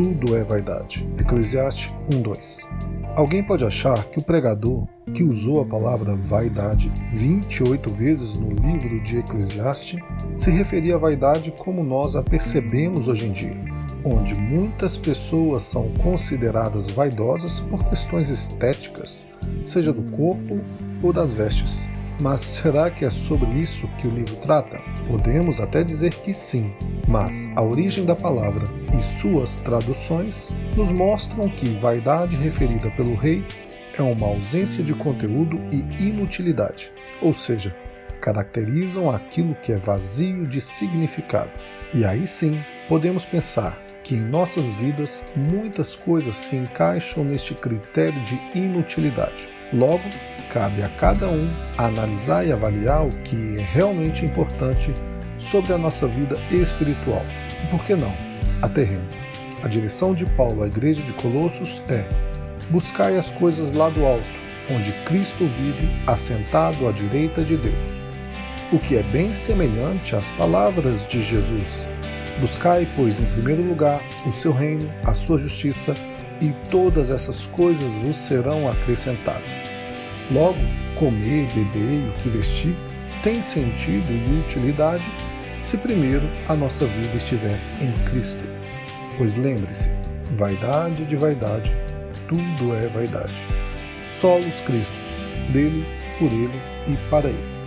tudo é vaidade. Eclesiastes 1:2. Alguém pode achar que o pregador, que usou a palavra vaidade 28 vezes no livro de Eclesiastes, se referia à vaidade como nós a percebemos hoje em dia, onde muitas pessoas são consideradas vaidosas por questões estéticas, seja do corpo ou das vestes. Mas será que é sobre isso que o livro trata? Podemos até dizer que sim, mas a origem da palavra e suas traduções nos mostram que vaidade referida pelo rei é uma ausência de conteúdo e inutilidade, ou seja, caracterizam aquilo que é vazio de significado. E aí sim, podemos pensar que em nossas vidas muitas coisas se encaixam neste critério de inutilidade. Logo, cabe a cada um analisar e avaliar o que é realmente importante sobre a nossa vida espiritual. E por que não? A terreno. A direção de Paulo à igreja de Colossos é: buscai as coisas lá do alto, onde Cristo vive assentado à direita de Deus. O que é bem semelhante às palavras de Jesus: Buscai, pois, em primeiro lugar o seu reino, a sua justiça e todas essas coisas vos serão acrescentadas. Logo, comer, beber e o que vestir tem sentido e utilidade se primeiro a nossa vida estiver em Cristo. Pois lembre-se, vaidade de vaidade, tudo é vaidade. Solos Cristos, dele, por ele e para ele.